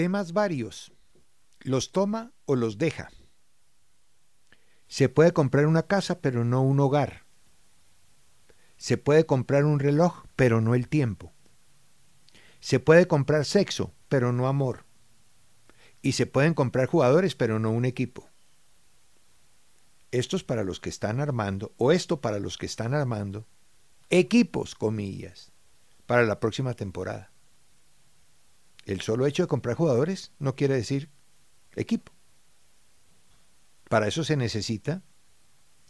Temas varios. ¿Los toma o los deja? Se puede comprar una casa, pero no un hogar. Se puede comprar un reloj, pero no el tiempo. Se puede comprar sexo, pero no amor. Y se pueden comprar jugadores, pero no un equipo. Esto es para los que están armando, o esto para los que están armando, equipos, comillas, para la próxima temporada. El solo hecho de comprar jugadores no quiere decir equipo. Para eso se necesita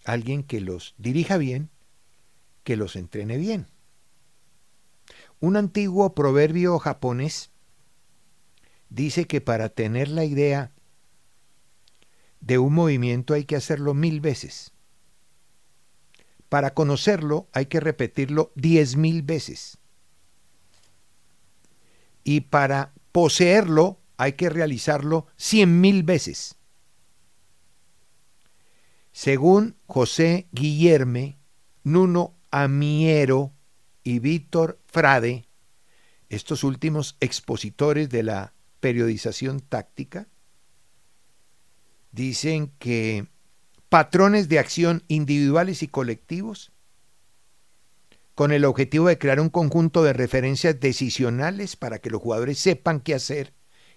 alguien que los dirija bien, que los entrene bien. Un antiguo proverbio japonés dice que para tener la idea de un movimiento hay que hacerlo mil veces. Para conocerlo hay que repetirlo diez mil veces. Y para poseerlo hay que realizarlo cien mil veces. Según José Guillerme, Nuno Amiero y Víctor Frade, estos últimos expositores de la periodización táctica, dicen que patrones de acción individuales y colectivos con el objetivo de crear un conjunto de referencias decisionales para que los jugadores sepan qué hacer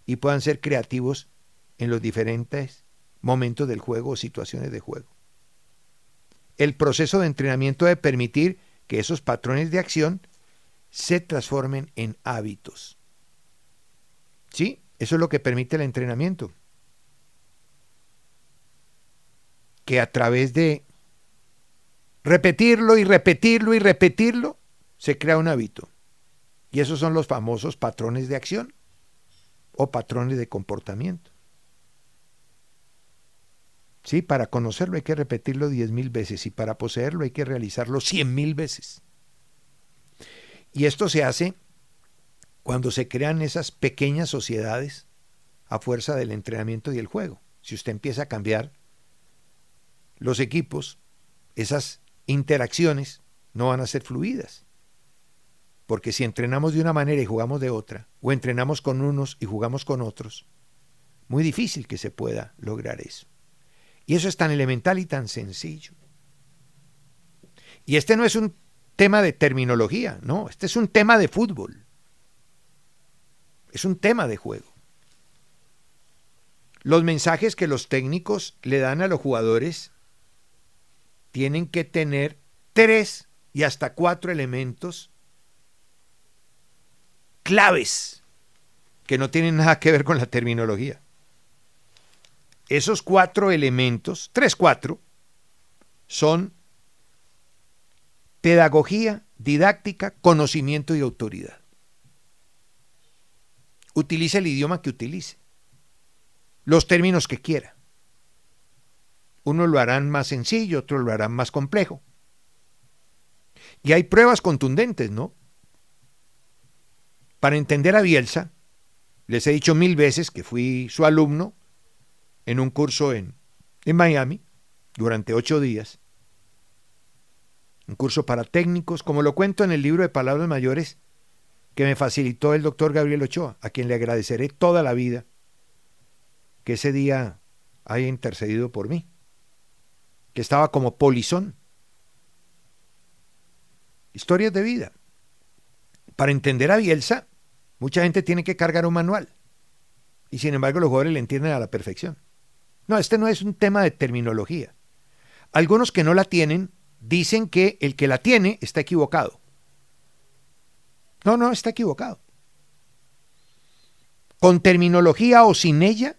y puedan ser creativos en los diferentes momentos del juego o situaciones de juego. El proceso de entrenamiento debe permitir que esos patrones de acción se transformen en hábitos. ¿Sí? Eso es lo que permite el entrenamiento. Que a través de repetirlo y repetirlo y repetirlo, se crea un hábito. Y esos son los famosos patrones de acción o patrones de comportamiento. Sí, para conocerlo hay que repetirlo diez mil veces y para poseerlo hay que realizarlo cien mil veces. Y esto se hace cuando se crean esas pequeñas sociedades a fuerza del entrenamiento y el juego. Si usted empieza a cambiar los equipos, esas interacciones no van a ser fluidas. Porque si entrenamos de una manera y jugamos de otra, o entrenamos con unos y jugamos con otros, muy difícil que se pueda lograr eso. Y eso es tan elemental y tan sencillo. Y este no es un tema de terminología, no, este es un tema de fútbol. Es un tema de juego. Los mensajes que los técnicos le dan a los jugadores tienen que tener tres y hasta cuatro elementos claves que no tienen nada que ver con la terminología. Esos cuatro elementos, tres, cuatro, son pedagogía, didáctica, conocimiento y autoridad. Utilice el idioma que utilice, los términos que quiera. Unos lo harán más sencillo, otros lo harán más complejo. Y hay pruebas contundentes, ¿no? Para entender a Bielsa, les he dicho mil veces que fui su alumno en un curso en, en Miami durante ocho días. Un curso para técnicos, como lo cuento en el libro de Palabras Mayores que me facilitó el doctor Gabriel Ochoa, a quien le agradeceré toda la vida que ese día haya intercedido por mí, que estaba como polizón. Historias de vida. Para entender a Bielsa, mucha gente tiene que cargar un manual. Y sin embargo los jugadores le entienden a la perfección. No, este no es un tema de terminología. Algunos que no la tienen dicen que el que la tiene está equivocado. No, no, está equivocado. Con terminología o sin ella,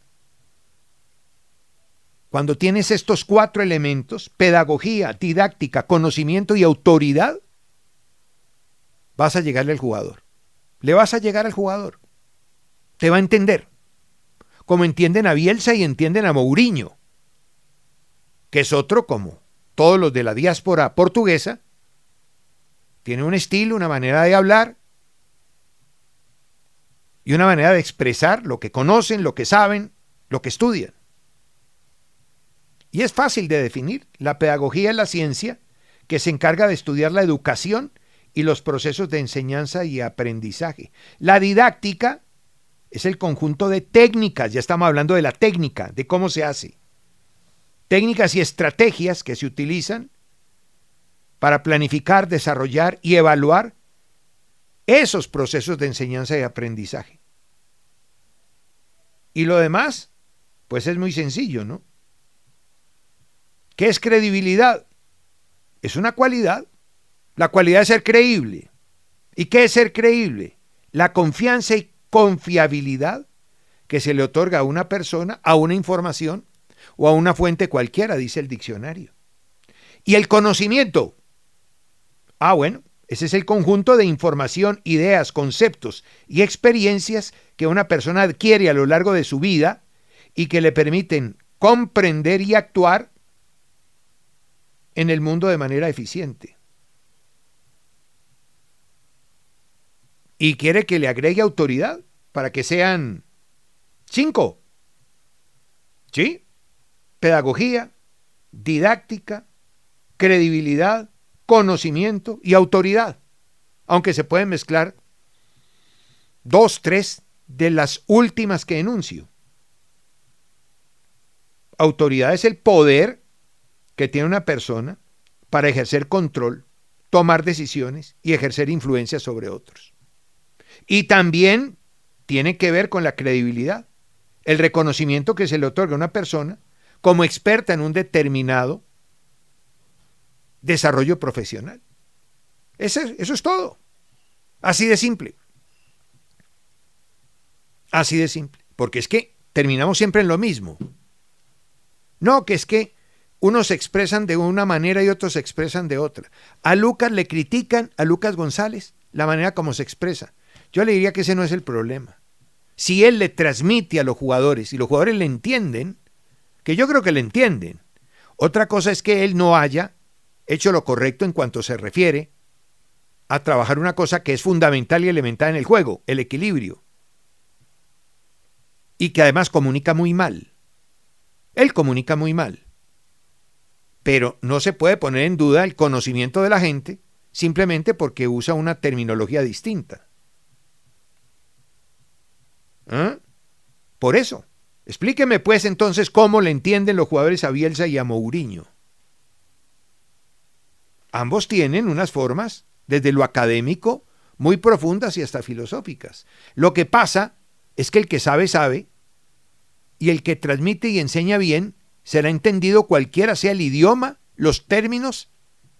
cuando tienes estos cuatro elementos, pedagogía, didáctica, conocimiento y autoridad, vas a llegarle al jugador. Le vas a llegar al jugador. Te va a entender. Como entienden a Bielsa y entienden a Mourinho, que es otro como todos los de la diáspora portuguesa. Tiene un estilo, una manera de hablar y una manera de expresar lo que conocen, lo que saben, lo que estudian. Y es fácil de definir. La pedagogía es la ciencia que se encarga de estudiar la educación y los procesos de enseñanza y aprendizaje. La didáctica es el conjunto de técnicas, ya estamos hablando de la técnica, de cómo se hace. Técnicas y estrategias que se utilizan para planificar, desarrollar y evaluar esos procesos de enseñanza y aprendizaje. Y lo demás, pues es muy sencillo, ¿no? ¿Qué es credibilidad? Es una cualidad la cualidad de ser creíble. ¿Y qué es ser creíble? La confianza y confiabilidad que se le otorga a una persona, a una información o a una fuente cualquiera, dice el diccionario. Y el conocimiento. Ah, bueno, ese es el conjunto de información, ideas, conceptos y experiencias que una persona adquiere a lo largo de su vida y que le permiten comprender y actuar en el mundo de manera eficiente. y quiere que le agregue autoridad para que sean cinco. ¿Sí? Pedagogía, didáctica, credibilidad, conocimiento y autoridad. Aunque se pueden mezclar dos, tres de las últimas que enuncio. Autoridad es el poder que tiene una persona para ejercer control, tomar decisiones y ejercer influencia sobre otros. Y también tiene que ver con la credibilidad, el reconocimiento que se le otorga a una persona como experta en un determinado desarrollo profesional. Eso, eso es todo. Así de simple. Así de simple. Porque es que terminamos siempre en lo mismo. No, que es que unos se expresan de una manera y otros se expresan de otra. A Lucas le critican, a Lucas González, la manera como se expresa. Yo le diría que ese no es el problema. Si él le transmite a los jugadores y los jugadores le entienden, que yo creo que le entienden. Otra cosa es que él no haya hecho lo correcto en cuanto se refiere a trabajar una cosa que es fundamental y elemental en el juego, el equilibrio. Y que además comunica muy mal. Él comunica muy mal. Pero no se puede poner en duda el conocimiento de la gente simplemente porque usa una terminología distinta. ¿Ah? Por eso. Explíqueme pues entonces cómo le entienden los jugadores a Bielsa y a Mourinho. Ambos tienen unas formas, desde lo académico, muy profundas y hasta filosóficas. Lo que pasa es que el que sabe, sabe, y el que transmite y enseña bien será entendido cualquiera sea el idioma, los términos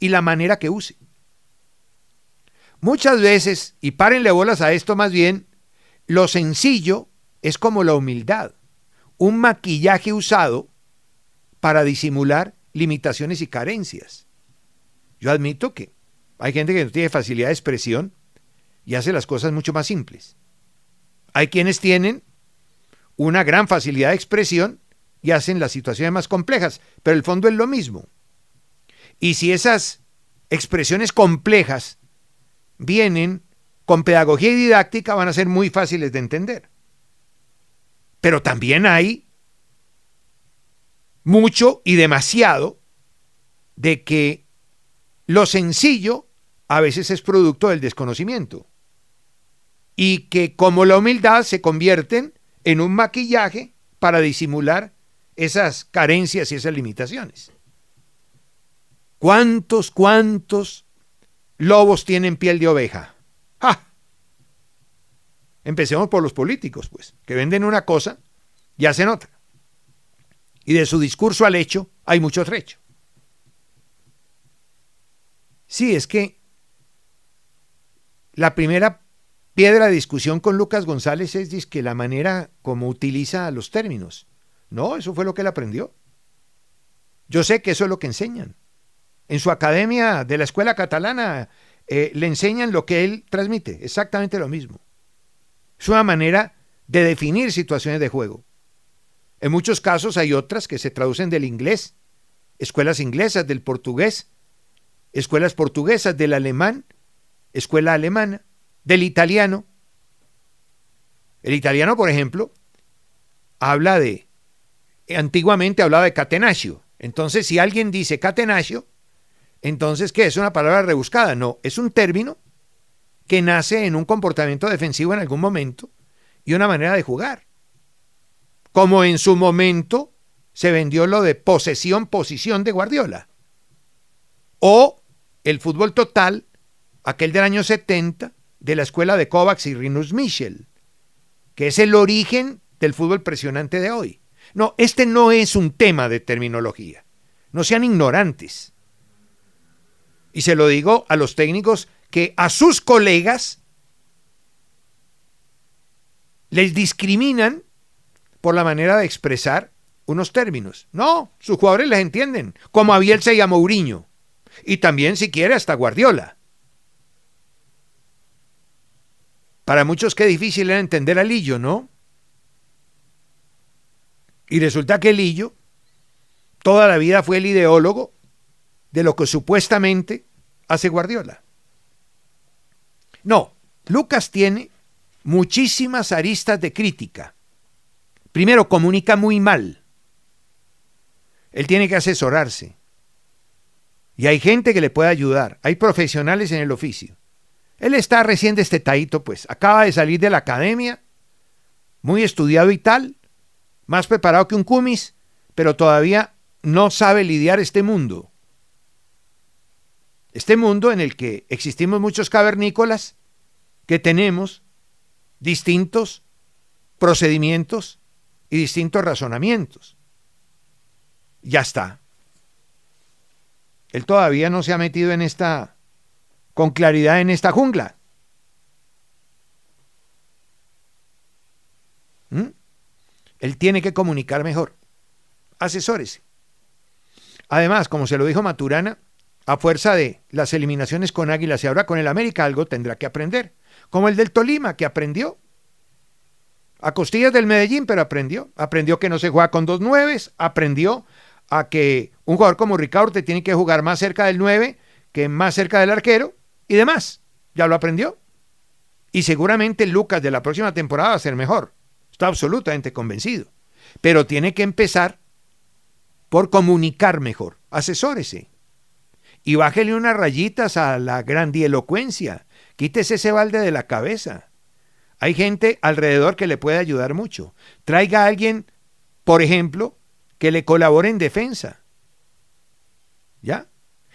y la manera que use. Muchas veces, y párenle bolas a esto más bien, lo sencillo es como la humildad, un maquillaje usado para disimular limitaciones y carencias. Yo admito que hay gente que no tiene facilidad de expresión y hace las cosas mucho más simples. Hay quienes tienen una gran facilidad de expresión y hacen las situaciones más complejas, pero el fondo es lo mismo. Y si esas expresiones complejas vienen con pedagogía y didáctica van a ser muy fáciles de entender. Pero también hay mucho y demasiado de que lo sencillo a veces es producto del desconocimiento y que como la humildad se convierten en un maquillaje para disimular esas carencias y esas limitaciones. ¿Cuántos, cuántos lobos tienen piel de oveja? ¡Ja! Empecemos por los políticos, pues, que venden una cosa y hacen otra. Y de su discurso al hecho hay mucho trecho. Sí, es que la primera piedra de discusión con Lucas González es que la manera como utiliza los términos. No, eso fue lo que él aprendió. Yo sé que eso es lo que enseñan. En su academia de la escuela catalana eh, le enseñan lo que él transmite, exactamente lo mismo. Es una manera de definir situaciones de juego. En muchos casos hay otras que se traducen del inglés, escuelas inglesas, del portugués, escuelas portuguesas, del alemán, escuela alemana, del italiano. El italiano, por ejemplo, habla de, antiguamente hablaba de catenaccio. Entonces, si alguien dice catenaccio, entonces, ¿qué? ¿Es una palabra rebuscada? No, es un término que nace en un comportamiento defensivo en algún momento y una manera de jugar. Como en su momento se vendió lo de posesión-posición de Guardiola. O el fútbol total, aquel del año 70, de la escuela de Kovacs y Rinus Michel, que es el origen del fútbol presionante de hoy. No, este no es un tema de terminología. No sean ignorantes. Y se lo digo a los técnicos que a sus colegas les discriminan por la manera de expresar unos términos. No, sus jugadores les entienden, como a Bielsa y a Mourinho. Y también, si quiere, hasta Guardiola. Para muchos qué difícil era entender a Lillo, ¿no? Y resulta que Lillo toda la vida fue el ideólogo de lo que supuestamente hace Guardiola. No, Lucas tiene muchísimas aristas de crítica. Primero, comunica muy mal. Él tiene que asesorarse. Y hay gente que le puede ayudar. Hay profesionales en el oficio. Él está recién destetadito, pues. Acaba de salir de la academia, muy estudiado y tal, más preparado que un cumis, pero todavía no sabe lidiar este mundo. Este mundo en el que existimos muchos cavernícolas que tenemos distintos procedimientos y distintos razonamientos. Ya está. Él todavía no se ha metido en esta con claridad en esta jungla. ¿Mm? Él tiene que comunicar mejor. Asesórese. Además, como se lo dijo Maturana, a fuerza de las eliminaciones con Águilas y ahora con el América, algo tendrá que aprender. Como el del Tolima, que aprendió. A costillas del Medellín, pero aprendió. Aprendió que no se juega con dos nueves, aprendió a que un jugador como Ricardo te tiene que jugar más cerca del 9 que más cerca del arquero y demás. Ya lo aprendió. Y seguramente Lucas de la próxima temporada va a ser mejor. Está absolutamente convencido. Pero tiene que empezar por comunicar mejor. Asesórese. Y bájele unas rayitas a la grandielocuencia. Quítese ese balde de la cabeza. Hay gente alrededor que le puede ayudar mucho. Traiga a alguien, por ejemplo, que le colabore en defensa. ¿Ya?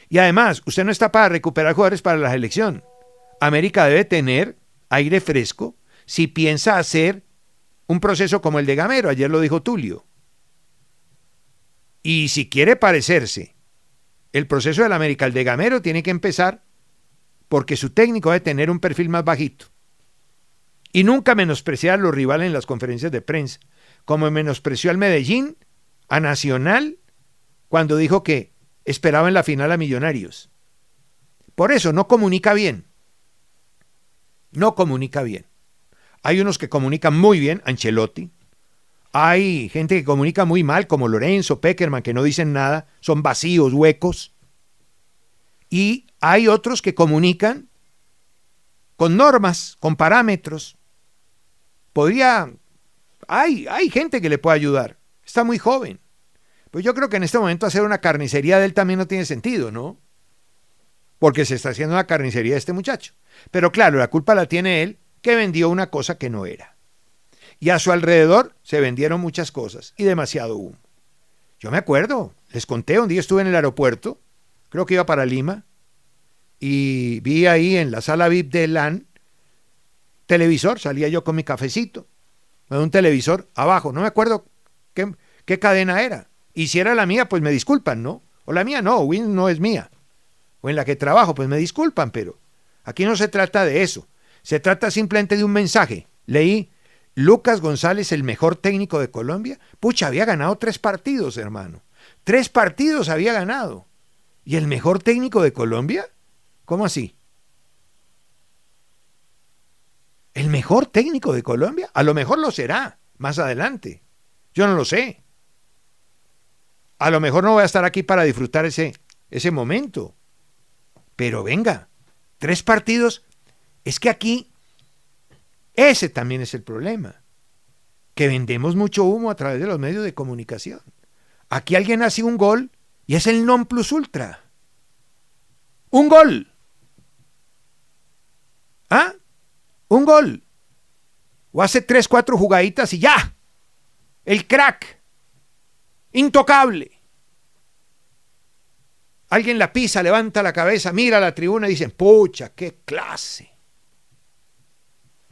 Y además, usted no está para recuperar jugadores para la selección. América debe tener aire fresco si piensa hacer un proceso como el de Gamero, ayer lo dijo Tulio. Y si quiere parecerse el proceso del América, el de Gamero, tiene que empezar porque su técnico debe tener un perfil más bajito. Y nunca menospreciar a los rivales en las conferencias de prensa, como menospreció al Medellín, a Nacional, cuando dijo que esperaba en la final a Millonarios. Por eso no comunica bien. No comunica bien. Hay unos que comunican muy bien, Ancelotti. Hay gente que comunica muy mal, como Lorenzo, Peckerman, que no dicen nada, son vacíos, huecos. Y hay otros que comunican con normas, con parámetros. Podría... Hay, hay gente que le puede ayudar. Está muy joven. Pues yo creo que en este momento hacer una carnicería de él también no tiene sentido, ¿no? Porque se está haciendo una carnicería de este muchacho. Pero claro, la culpa la tiene él, que vendió una cosa que no era. Y a su alrededor se vendieron muchas cosas y demasiado humo. Yo me acuerdo, les conté, un día estuve en el aeropuerto, creo que iba para Lima, y vi ahí en la sala VIP de LAN televisor, salía yo con mi cafecito, un televisor abajo, no me acuerdo qué, qué cadena era. Y si era la mía, pues me disculpan, ¿no? O la mía no, Win no es mía. O en la que trabajo, pues me disculpan, pero aquí no se trata de eso. Se trata simplemente de un mensaje. Leí, Lucas González, el mejor técnico de Colombia. Pucha, había ganado tres partidos, hermano. Tres partidos había ganado. ¿Y el mejor técnico de Colombia? ¿Cómo así? ¿El mejor técnico de Colombia? A lo mejor lo será más adelante. Yo no lo sé. A lo mejor no voy a estar aquí para disfrutar ese, ese momento. Pero venga, tres partidos. Es que aquí, ese también es el problema. Que vendemos mucho humo a través de los medios de comunicación. Aquí alguien hace un gol y es el non plus ultra. Un gol. ¿Ah? Un gol. O hace tres, cuatro jugaditas y ya. El crack. Intocable. Alguien la pisa, levanta la cabeza, mira a la tribuna y dice, pucha, qué clase.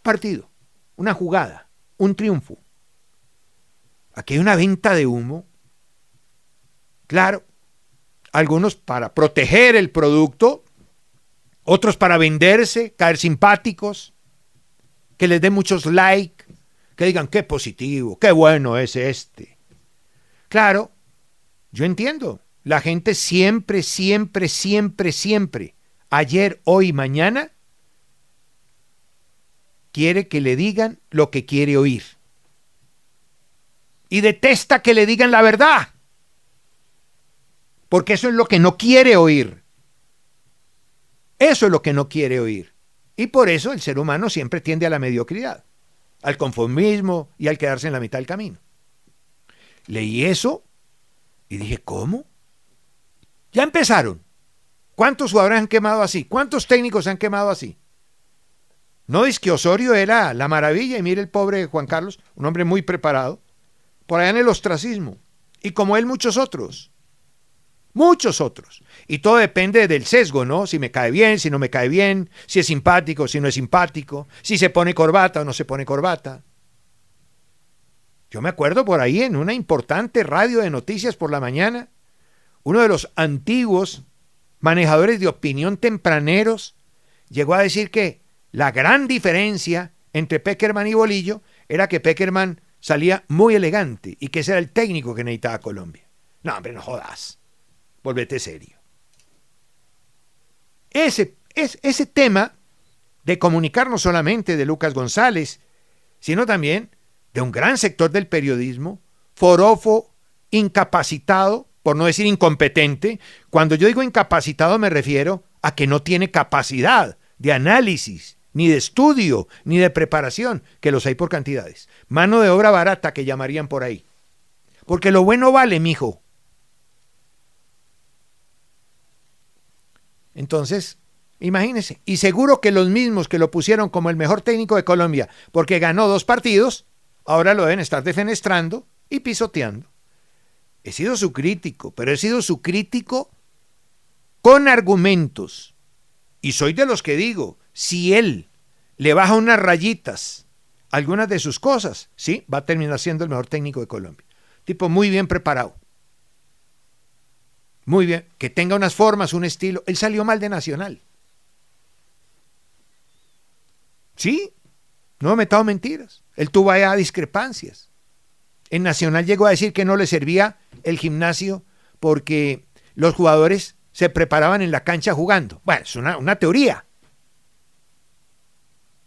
Partido, una jugada, un triunfo. Aquí hay una venta de humo. Claro, algunos para proteger el producto, otros para venderse, caer simpáticos, que les den muchos likes, que digan qué positivo, qué bueno es este. Claro, yo entiendo, la gente siempre, siempre, siempre, siempre, ayer, hoy, mañana, quiere que le digan lo que quiere oír. Y detesta que le digan la verdad. Porque eso es lo que no quiere oír. Eso es lo que no quiere oír. Y por eso el ser humano siempre tiende a la mediocridad, al conformismo y al quedarse en la mitad del camino. Leí eso y dije, ¿cómo? Ya empezaron. ¿Cuántos han quemado así? ¿Cuántos técnicos han quemado así? No es que Osorio era la maravilla y mire el pobre Juan Carlos, un hombre muy preparado, por allá en el ostracismo. Y como él muchos otros. Muchos otros. Y todo depende del sesgo, ¿no? Si me cae bien, si no me cae bien, si es simpático, si no es simpático, si se pone corbata o no se pone corbata. Yo me acuerdo por ahí en una importante radio de noticias por la mañana, uno de los antiguos manejadores de opinión tempraneros llegó a decir que la gran diferencia entre Peckerman y Bolillo era que Peckerman salía muy elegante y que ese era el técnico que necesitaba Colombia. No, hombre, no jodas. Volvete serio. Ese, es, ese tema de comunicar no solamente de Lucas González, sino también de un gran sector del periodismo, forofo, incapacitado, por no decir incompetente. Cuando yo digo incapacitado me refiero a que no tiene capacidad de análisis, ni de estudio, ni de preparación, que los hay por cantidades. Mano de obra barata que llamarían por ahí. Porque lo bueno vale, mijo. Entonces, imagínense. Y seguro que los mismos que lo pusieron como el mejor técnico de Colombia, porque ganó dos partidos, ahora lo deben estar defenestrando y pisoteando. He sido su crítico, pero he sido su crítico con argumentos. Y soy de los que digo, si él le baja unas rayitas algunas de sus cosas, sí, va a terminar siendo el mejor técnico de Colombia. Tipo muy bien preparado. Muy bien, que tenga unas formas, un estilo. Él salió mal de Nacional. Sí, no he metido mentiras. Él tuvo allá discrepancias. En Nacional llegó a decir que no le servía el gimnasio porque los jugadores se preparaban en la cancha jugando. Bueno, es una, una teoría.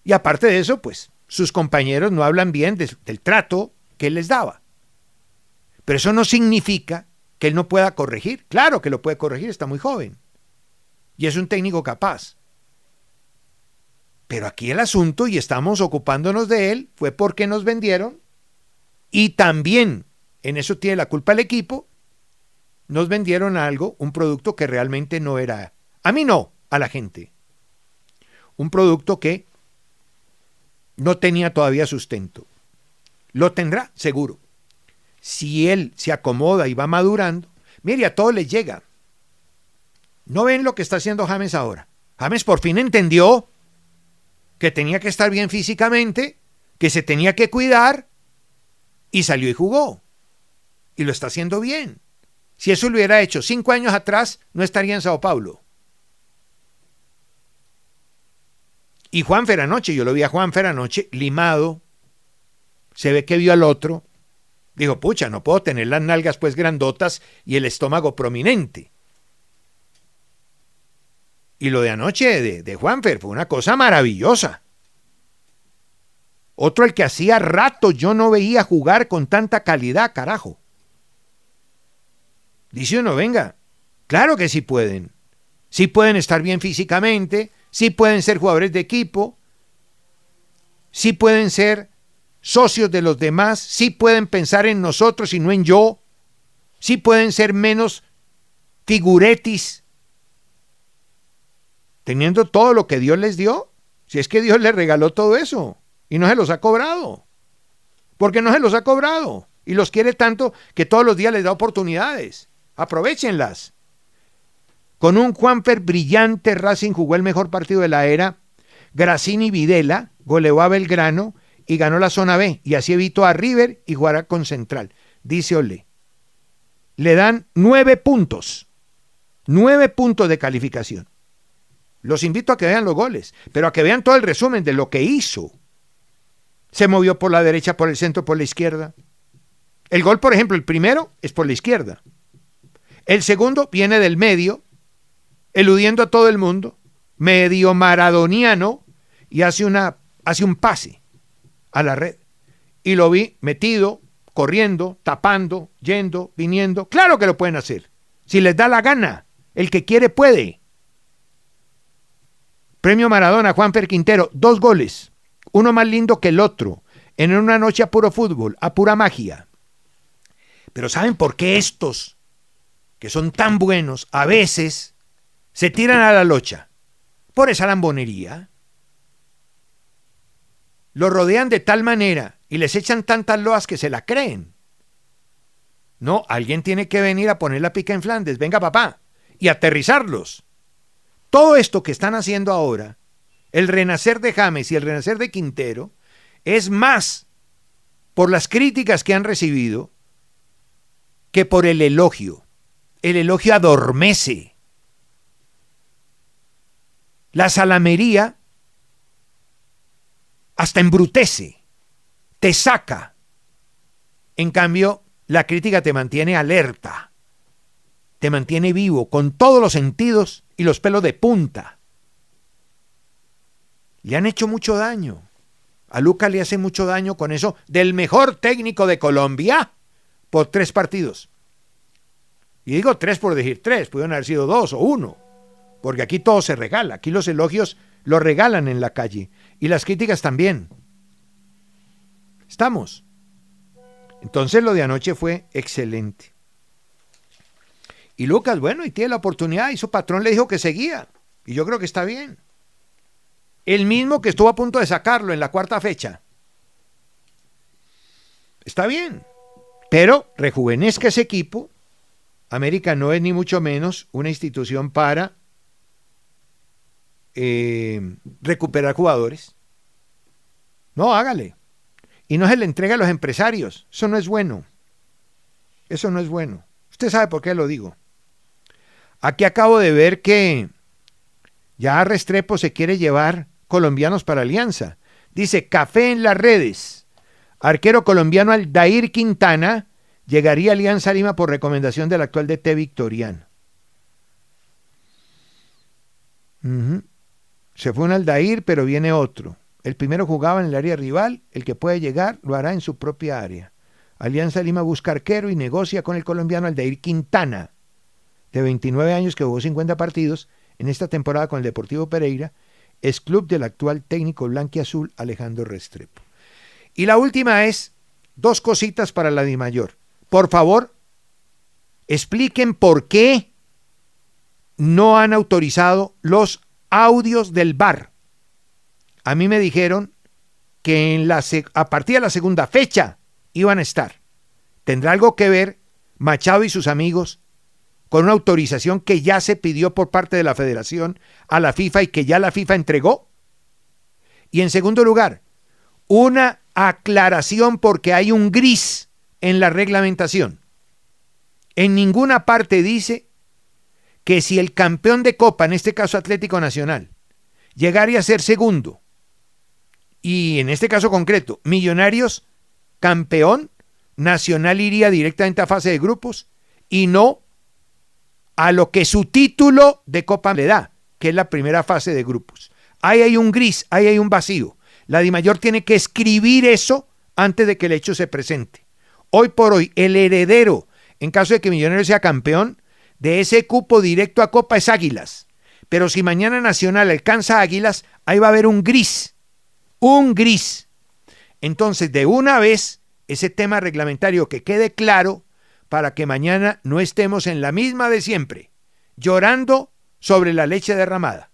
Y aparte de eso, pues sus compañeros no hablan bien de, del trato que él les daba. Pero eso no significa que él no pueda corregir. Claro que lo puede corregir, está muy joven. Y es un técnico capaz. Pero aquí el asunto, y estamos ocupándonos de él, fue porque nos vendieron. Y también, en eso tiene la culpa el equipo, nos vendieron algo, un producto que realmente no era. A mí no, a la gente. Un producto que no tenía todavía sustento. Lo tendrá, seguro. si él se acomoda y va madurando, mire, a todo le llega. ¿No ven lo que está haciendo James ahora? James por fin entendió que tenía que estar bien físicamente, que se tenía que cuidar y salió y jugó. Y lo está haciendo bien. Si eso lo hubiera hecho cinco años atrás, no estaría en Sao Paulo. Y Juan anoche, yo lo vi a Juan anoche, limado, se ve que vio al otro, dijo, pucha, no puedo tener las nalgas pues grandotas y el estómago prominente. Y lo de anoche de, de Juanfer fue una cosa maravillosa. Otro el que hacía rato yo no veía jugar con tanta calidad, carajo. Dice uno, venga, claro que sí pueden. Sí pueden estar bien físicamente, sí pueden ser jugadores de equipo, sí pueden ser socios de los demás, sí pueden pensar en nosotros y no en yo, sí pueden ser menos figuretis teniendo todo lo que Dios les dio. Si es que Dios les regaló todo eso y no se los ha cobrado. Porque no se los ha cobrado y los quiere tanto que todos los días les da oportunidades. Aprovechenlas. Con un Juanfer brillante, Racing jugó el mejor partido de la era. Gracini Videla goleó a Belgrano y ganó la zona B y así evitó a River y jugará con Central. Dice Ole. Le dan nueve puntos. Nueve puntos de calificación. Los invito a que vean los goles, pero a que vean todo el resumen de lo que hizo. Se movió por la derecha, por el centro, por la izquierda. El gol, por ejemplo, el primero es por la izquierda. El segundo viene del medio, eludiendo a todo el mundo, medio maradoniano, y hace, una, hace un pase a la red. Y lo vi metido, corriendo, tapando, yendo, viniendo. Claro que lo pueden hacer. Si les da la gana. El que quiere puede. Premio Maradona, Juan Quintero, dos goles, uno más lindo que el otro, en una noche a puro fútbol, a pura magia. Pero ¿saben por qué estos, que son tan buenos, a veces se tiran a la locha? Por esa lambonería. Lo rodean de tal manera y les echan tantas loas que se la creen. No, alguien tiene que venir a poner la pica en Flandes, venga papá, y aterrizarlos. Todo esto que están haciendo ahora, el renacer de James y el renacer de Quintero, es más por las críticas que han recibido que por el elogio. El elogio adormece. La salamería hasta embrutece, te saca. En cambio, la crítica te mantiene alerta, te mantiene vivo con todos los sentidos y los pelos de punta. Le han hecho mucho daño. A Luca le hace mucho daño con eso del mejor técnico de Colombia por tres partidos. Y digo tres por decir tres, pudieron haber sido dos o uno, porque aquí todo se regala, aquí los elogios lo regalan en la calle y las críticas también. Estamos. Entonces lo de anoche fue excelente. Y Lucas, bueno, y tiene la oportunidad, y su patrón le dijo que seguía. Y yo creo que está bien. El mismo que estuvo a punto de sacarlo en la cuarta fecha. Está bien. Pero rejuvenezca ese equipo. América no es ni mucho menos una institución para eh, recuperar jugadores. No, hágale. Y no se le entrega a los empresarios. Eso no es bueno. Eso no es bueno. Usted sabe por qué lo digo. Aquí acabo de ver que ya Restrepo se quiere llevar colombianos para Alianza. Dice, café en las redes. Arquero colombiano Aldair Quintana llegaría a Alianza Lima por recomendación del actual DT Victoriano. Se fue un Aldair, pero viene otro. El primero jugaba en el área rival, el que puede llegar lo hará en su propia área. Alianza Lima busca arquero y negocia con el colombiano Aldair Quintana de 29 años que jugó 50 partidos en esta temporada con el Deportivo Pereira, es club del actual técnico blanquiazul Alejandro Restrepo. Y la última es dos cositas para la Mayor. Por favor, expliquen por qué no han autorizado los audios del bar. A mí me dijeron que en la a partir de la segunda fecha iban a estar. ¿Tendrá algo que ver Machado y sus amigos con una autorización que ya se pidió por parte de la federación a la FIFA y que ya la FIFA entregó? Y en segundo lugar, una aclaración porque hay un gris en la reglamentación. En ninguna parte dice que si el campeón de Copa, en este caso Atlético Nacional, llegaría a ser segundo, y en este caso concreto, Millonarios campeón, Nacional iría directamente a fase de grupos y no a lo que su título de Copa le da, que es la primera fase de grupos. Ahí hay un gris, ahí hay un vacío. La Dimayor tiene que escribir eso antes de que el hecho se presente. Hoy por hoy, el heredero, en caso de que Millonarios sea campeón, de ese cupo directo a Copa es Águilas. Pero si mañana Nacional alcanza Águilas, ahí va a haber un gris. Un gris. Entonces, de una vez, ese tema reglamentario que quede claro para que mañana no estemos en la misma de siempre, llorando sobre la leche derramada.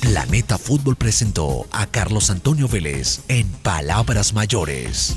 Planeta Fútbol presentó a Carlos Antonio Vélez en Palabras Mayores.